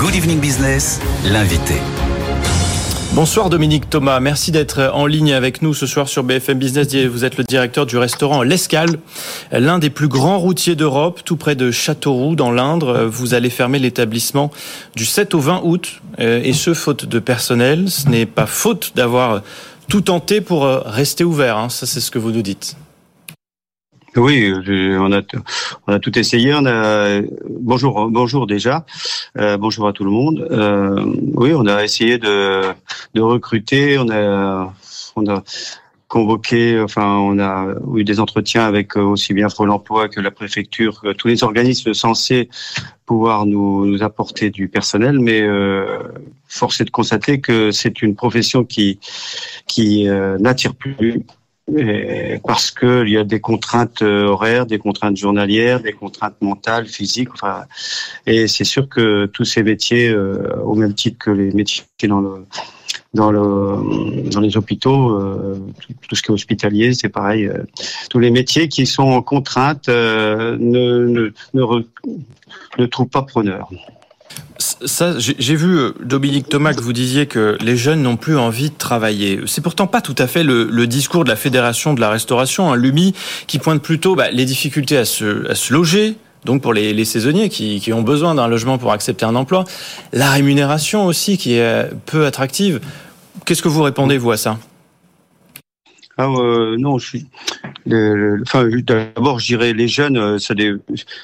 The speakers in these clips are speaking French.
Good Evening Business, l'invité. Bonsoir Dominique Thomas, merci d'être en ligne avec nous ce soir sur BFM Business. Vous êtes le directeur du restaurant L'Escale, l'un des plus grands routiers d'Europe, tout près de Châteauroux dans l'Indre. Vous allez fermer l'établissement du 7 au 20 août, euh, et ce faute de personnel. Ce n'est pas faute d'avoir tout tenté pour euh, rester ouvert, hein. ça c'est ce que vous nous dites. Oui, on a on a tout essayé. On a bonjour bonjour déjà. Euh, bonjour à tout le monde. Euh, oui, on a essayé de de recruter. On a on a convoqué, enfin, on a eu des entretiens avec euh, aussi bien Pôle Emploi que la préfecture, tous les organismes censés pouvoir nous, nous apporter du personnel, mais euh, force est de constater que c'est une profession qui qui euh, n'attire plus parce qu'il y a des contraintes euh, horaires, des contraintes journalières, des contraintes mentales, physiques. Enfin, et c'est sûr que tous ces métiers, euh, au même titre que les métiers dans le dans le dans les hôpitaux, euh, tout, ce qui est hospitalier, c'est pareil. tous les métiers qui sont en contrainte ne, ne, ne, ne trouvent pas preneur ça, j'ai vu euh, Dominique Thomas que vous disiez que les jeunes n'ont plus envie de travailler. C'est pourtant pas tout à fait le, discours de la Fédération de la Restauration, un Lumi, qui pointe plutôt bah, les difficultés à se, loger, donc pour les, saisonniers qui, ont besoin d'un logement pour accepter un emploi, la rémunération aussi qui est peu attractive. Qu'est-ce que vous répondez vous à ça? Ah, euh, non, je suis. D'abord, je dirais les jeunes. Euh, ça,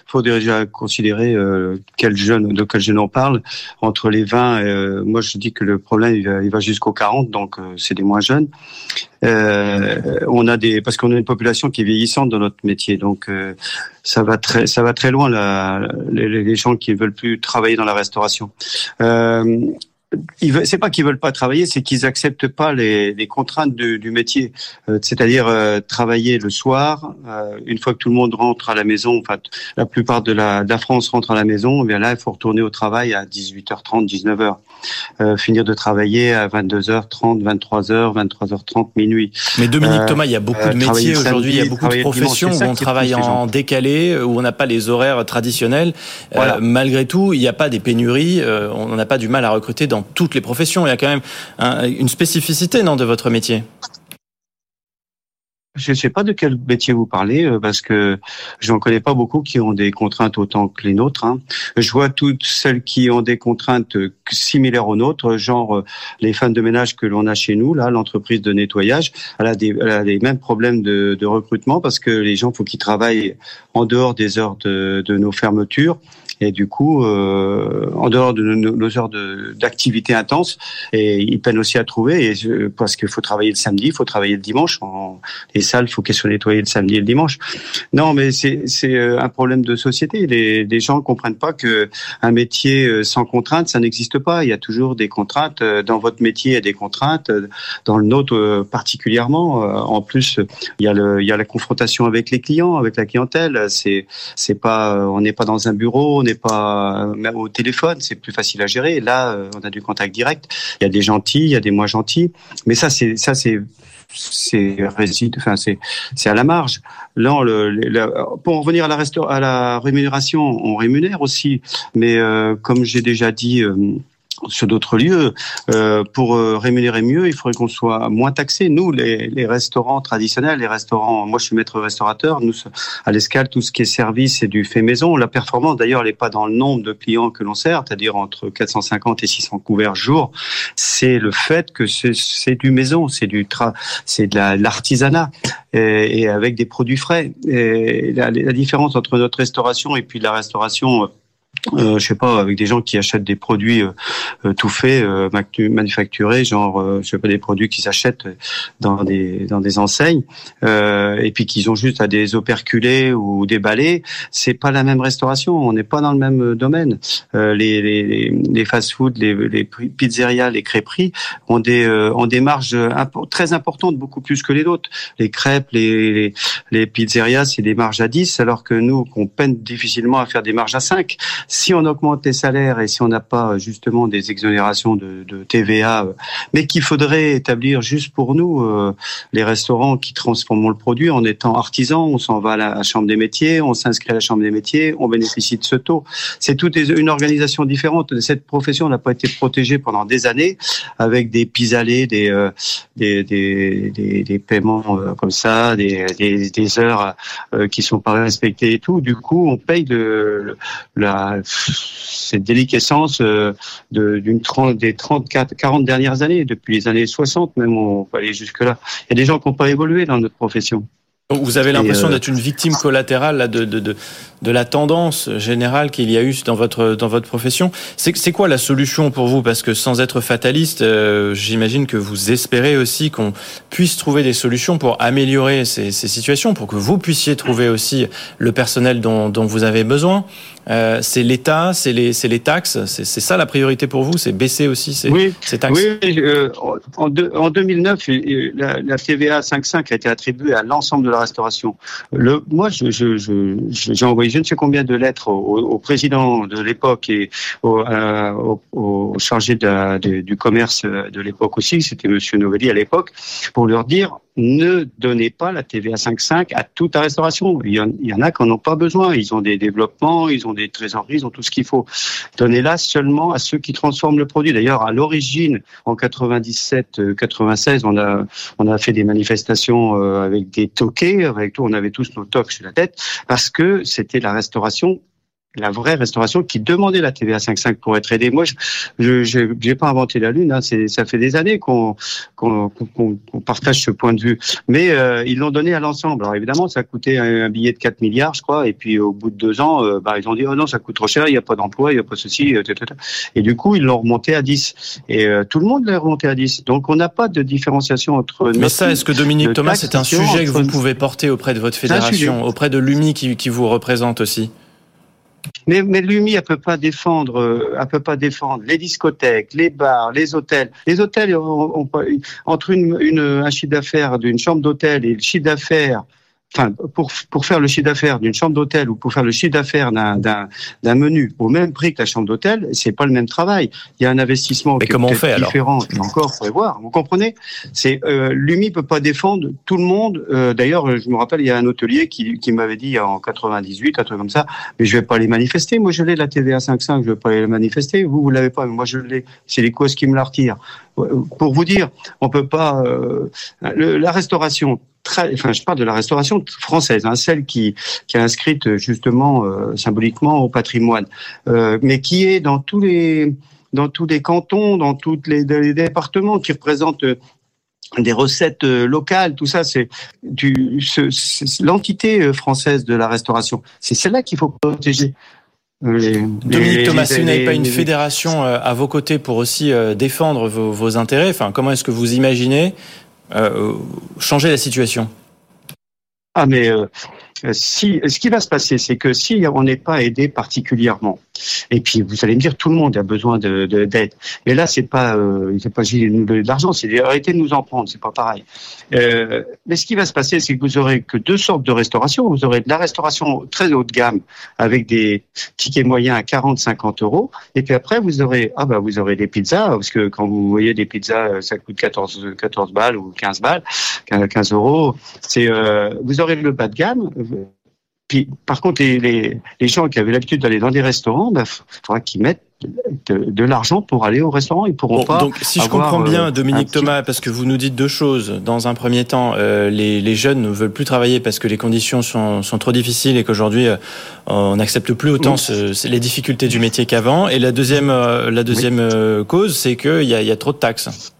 faut déjà considérer euh, quel jeune, de quel jeune on parle. Entre les 20, euh, moi, je dis que le problème il va, jusqu'aux 40, donc euh, c'est des moins jeunes. on a des, parce qu'on a une population qui est vieillissante dans notre métier, donc ça va très, ça va très loin. La, les, les, gens qui veulent plus travailler dans la restauration c'est pas qu'ils veulent pas travailler, c'est qu'ils acceptent pas les, les contraintes du, du métier. Euh, c'est-à-dire euh, travailler le soir, euh, une fois que tout le monde rentre à la maison. Enfin, la plupart de la, de la France rentre à la maison. Eh bien là, il faut retourner au travail à 18h30, 19h. Euh, finir de travailler à 22h30, 23h, 23h30, minuit. Mais Dominique euh, Thomas, il y a beaucoup de métiers aujourd'hui, il y a beaucoup de professions où on travaille en décalé, où on n'a pas les horaires traditionnels. Voilà. malgré tout, il n'y a pas des pénuries, on n'a pas du mal à recruter dans toutes les professions. Il y a quand même une spécificité, non, de votre métier? Je ne sais pas de quel métier vous parlez euh, parce que je n'en connais pas beaucoup qui ont des contraintes autant que les nôtres. Hein. Je vois toutes celles qui ont des contraintes similaires aux nôtres, genre euh, les femmes de ménage que l'on a chez nous, là, l'entreprise de nettoyage, elle a, des, les mêmes problèmes de, recrutement parce que les gens, faut qu'ils travaillent en dehors des heures de nos fermetures et du coup, euh, en dehors de nos, heures d'activité intense, et ils peinent aussi à trouver, et, parce qu'il faut travailler le samedi, il faut travailler le dimanche. En, les salles, il faut qu'elles soient nettoyées le samedi et le dimanche. Non, mais c'est euh, un problème de société. Les, les gens ne comprennent pas que un métier euh, sans contraintes, ça n'existe pas. Il y a toujours des contraintes. Euh, dans votre métier, il y a des contraintes. Dans le nôtre particulièrement. En plus, il y a, le, il y a la confrontation avec les clients, avec la clientèle. C'est, c'est pas, on n'est pas dans un bureau, n'est pas au téléphone, c'est plus facile à gérer. Là, euh, on a du contact direct. Il y a des gentils, il y a des moins gentils, mais ça, c'est ça, c'est c'est enfin c'est c'est à la marge. Là, pour revenir à la à la rémunération, on rémunère aussi, mais euh, comme j'ai déjà dit. Euh, sur d'autres lieux. Euh, pour euh, rémunérer mieux, il faudrait qu'on soit moins taxé. Nous, les, les, restaurants traditionnels, les restaurants, moi je suis maître restaurateur, nous à l'escale, tout ce qui est service c'est du fait maison. La performance, d'ailleurs, elle n'est pas dans le nombre de clients que l'on sert, c'est-à-dire entre 450 et 600 couverts jour. C'est le fait que c'est du maison, c'est du tra c'est de l'artisanat et, et, avec des produits frais. Et la, la différence entre notre restauration et puis la restauration euh, je sais pas, avec des gens qui achètent des produits euh, euh tout faits, euh, manufacturés, genre, euh, je sais pas, des produits qu'ils achètent dans des dans des enseignes, et puis qu'ils ont juste à des operculés ou des balais, c'est pas la même restauration. On n'est pas dans le même domaine. les les, les fast-food, les, les pizzerias, les crêperies ont des ont des marges très importantes, beaucoup plus que les autres. Les crêpes, les les, les pizzerias, c'est des marges à 10, alors que nous, qu'on peine difficilement à faire des marges à 5 si on augmente les salaires et si on n'a pas justement des exonérations de, de TVA, mais qu'il faudrait établir juste pour nous, les restaurants qui transforment le produit en étant artisans, on s'en va à la chambre des métiers, on s'inscrit à la chambre des métiers, on bénéficie de ce taux. C'est toute une organisation différente. Cette profession n'a pas été protégée pendant des années avec des pis-aller, des, euh, des, des, des, des, paiements euh, comme ça, des, des, des heures euh, qui sont pas respectées et tout. Du coup, on paye de, la, cette déliquescence euh, d'une des 34, 40 dernières années, depuis les années 60 même, on peut aller jusque là. Il y a des gens qui n'ont pas évolué dans notre profession. Vous avez l'impression d'être une victime collatérale là, de, de, de, de la tendance générale qu'il y a eu dans votre dans votre profession. C'est quoi la solution pour vous? Parce que sans être fataliste, euh, j'imagine que vous espérez aussi qu'on puisse trouver des solutions pour améliorer ces, ces, situations, pour que vous puissiez trouver aussi le personnel dont, dont vous avez besoin. Euh, c'est l'État, c'est les, les taxes, c'est ça la priorité pour vous, c'est baisser aussi ces, oui, ces taxes? Oui, euh, en, en, 2009, la, la TVA 5.5 a été attribuée à l'ensemble de la restauration. Le, moi, je, je, je, j'ai je ne sais combien de lettres au, président de l'époque et au, euh, chargé du commerce de l'époque aussi, c'était Monsieur Novelli à l'époque, pour leur dire ne donnez pas la TVA 5.5 à toute la restauration. Il y en, a qui n'en ont pas besoin. Ils ont des développements, ils ont des trésoreries, ils ont tout ce qu'il faut. Donnez-la seulement à ceux qui transforment le produit. D'ailleurs, à l'origine, en 97-96, on a on a fait des manifestations euh, avec des toquets, avec tout. On avait tous nos toques sur la tête parce que c'était la restauration la vraie restauration qui demandait la TVA 5.5 pour être aidée. Moi, je je pas inventé la lune. Hein. Ça fait des années qu'on partage ce point de vue. Mais euh, ils l'ont donné à l'ensemble. Alors évidemment, ça a coûté un, billet de 4 milliards, je crois. Et puis au bout de deux ans, euh, bah, ils ont dit oh non, ça coûte trop cher. Il n'y a pas d'emploi, il n'y a pas ceci, etc. Et du coup, ils l'ont remonté à 10. Et euh, tout le monde l'a remonté à 10. Donc on n'a pas de différenciation entre. Mais ça, est-ce que Dominique Thomas, c'est un sujet que vous pouvez porter auprès de votre fédération, auprès de l'UMI qui, qui vous représente aussi? Mais, mais l'UMI, elle peut pas défendre, euh, elle peut pas défendre les discothèques, les bars, les hôtels. Les hôtels, entre une, une, un chiffre d'affaires d'une chambre d'hôtel et le chiffre d'affaires enfin, pour, pour faire le chiffre d'affaires d'une chambre d'hôtel ou pour faire le chiffre d'affaires d'un, d'un, menu au même prix que la chambre d'hôtel, c'est pas le même travail. Il y a un investissement qui comment est on fait, différent. Alors encore, faut voir. Vous comprenez? C'est euh, l'UMI peut pas défendre tout le monde. Euh, d'ailleurs, je me rappelle, il y a un hôtelier qui, qui m'avait dit en 98, un truc comme ça, mais je vais pas les manifester. Moi, je l'ai la TVA 5.5, je vais pas les manifester. Vous, vous l'avez pas, mais moi, je l'ai. C'est les causes qui me la retirent. Pour vous dire, on peut pas. Euh, la restauration enfin, je parle de la restauration française, hein, celle qui, qui est inscrite justement euh, symboliquement au patrimoine, euh, mais qui est dans tous les dans tous les cantons, dans tous les, les départements, qui représentent euh, des recettes locales, tout ça, c'est l'entité française de la restauration. C'est celle-là qu'il faut protéger. Dominique Thomas, si vous n'avez pas une fédération à vos côtés pour aussi défendre vos, vos intérêts, enfin, comment est-ce que vous imaginez changer la situation. Ah mais euh, si, ce qui va se passer, c'est que si on n'est pas aidé particulièrement, et puis vous allez me dire tout le monde a besoin de d'aide, mais là c'est pas euh, pas de l'argent, c'est arrêter de nous en prendre, c'est pas pareil. Euh, mais ce qui va se passer, c'est que vous aurez que deux sortes de restauration. Vous aurez de la restauration très haut de gamme avec des tickets moyens à 40-50 euros, et puis après vous aurez ah bah vous aurez des pizzas parce que quand vous voyez des pizzas, ça coûte 14 14 balles ou 15 balles, 15 euros. C'est euh, vous aurez le bas de gamme puis, par contre, les, les, les gens qui avaient l'habitude d'aller dans des restaurants, il bah, faudra qu'ils mettent de, de l'argent pour aller au restaurant. Ils pourront pas. Donc, si je comprends bien, euh, Dominique Thomas, parce que vous nous dites deux choses. Dans un premier temps, euh, les, les, jeunes ne veulent plus travailler parce que les conditions sont, sont trop difficiles et qu'aujourd'hui, euh, on n'accepte plus autant les difficultés du métier qu'avant. Et la deuxième, la deuxième cause, c'est qu'il y a, y a trop de taxes.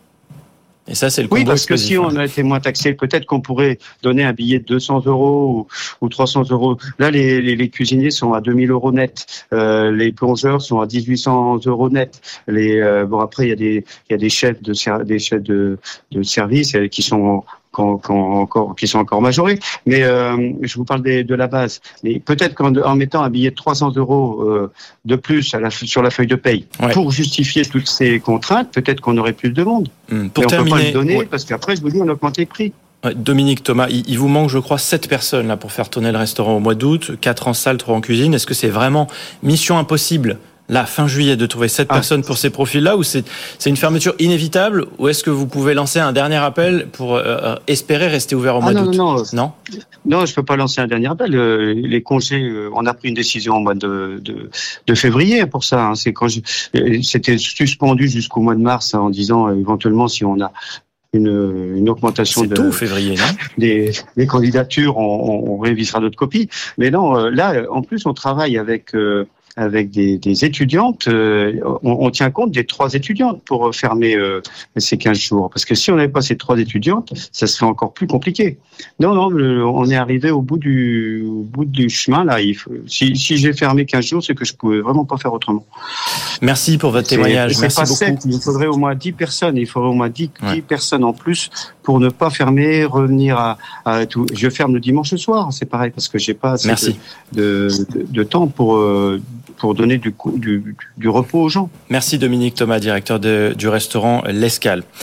Et ça, c'est le Oui, parce que si on a été moins taxé, peut-être qu'on pourrait donner un billet de 200 euros ou, 300 euros. Là, les, les, les, cuisiniers sont à 2000 euros net. Euh, les plongeurs sont à 1800 euros net. Les, euh, bon, après, il y a des, il y a des chefs de, des chefs de, de service euh, qui sont encore, qui sont encore majorés. Mais euh, je vous parle de la base. Mais peut-être qu'en mettant un billet de 300 euros euh, de plus à la, sur la feuille de paye pour justifier toutes ces contraintes, peut-être qu'on aurait plus de monde. Hum, pour terminer, on peut pas le donner parce qu'après, je vous dis, on augmente les prix. Dominique Thomas, il vous manque, je crois, 7 personnes là pour faire tourner le restaurant au mois d'août, 4 en salle, 3 en cuisine. Est-ce que c'est vraiment mission impossible là, fin juillet, de trouver 7 ah. personnes pour ces profils-là, ou c'est une fermeture inévitable, ou est-ce que vous pouvez lancer un dernier appel pour euh, euh, espérer rester ouvert au mois ah, d'août non, non, non, je peux pas lancer un dernier appel. Euh, les congés, on a pris une décision au mois de, de, février pour ça. Hein. C'est quand c'était suspendu jusqu'au mois de mars hein, en disant éventuellement si on a une, une, augmentation de tout février, non? des, des, candidatures, on, on, révisera notre copie. Mais non, là, en plus, on travaille avec avec des, des étudiantes. Euh, on, on, tient compte des trois étudiantes pour fermer euh, ces 15 jours. Parce que si on n'avait pas ces trois étudiantes, ça serait encore plus compliqué. Non, non, on est arrivé au bout du, au bout du chemin. Là, il faut, si, si j'ai fermé 15 jours, c'est que je pouvais vraiment pas faire autrement. Merci pour votre témoignage. Merci beaucoup. il faudrait au moins 10 personnes. Il faudrait au moins 10, 10 personnes en plus pour ne pas fermer, revenir à, à tout. Je ferme le dimanche soir, c'est pareil, parce que j'ai pas assez Merci. De, de, de, temps pour euh, pour donner du, du, du, repos aux gens. Merci Dominique Thomas, directeur du restaurant L'Escale.